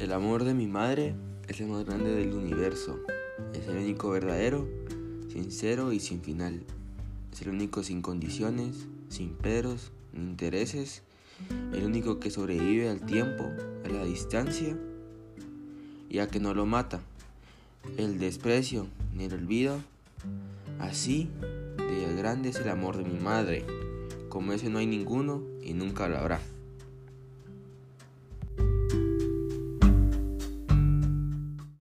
El amor de mi madre es el más grande del universo. Es el único verdadero, sincero y sin final. Es el único sin condiciones, sin peros ni intereses. El único que sobrevive al tiempo, a la distancia y a que no lo mata. El desprecio ni el olvido. Así de grande es el amor de mi madre. Como ese no hay ninguno y nunca lo habrá.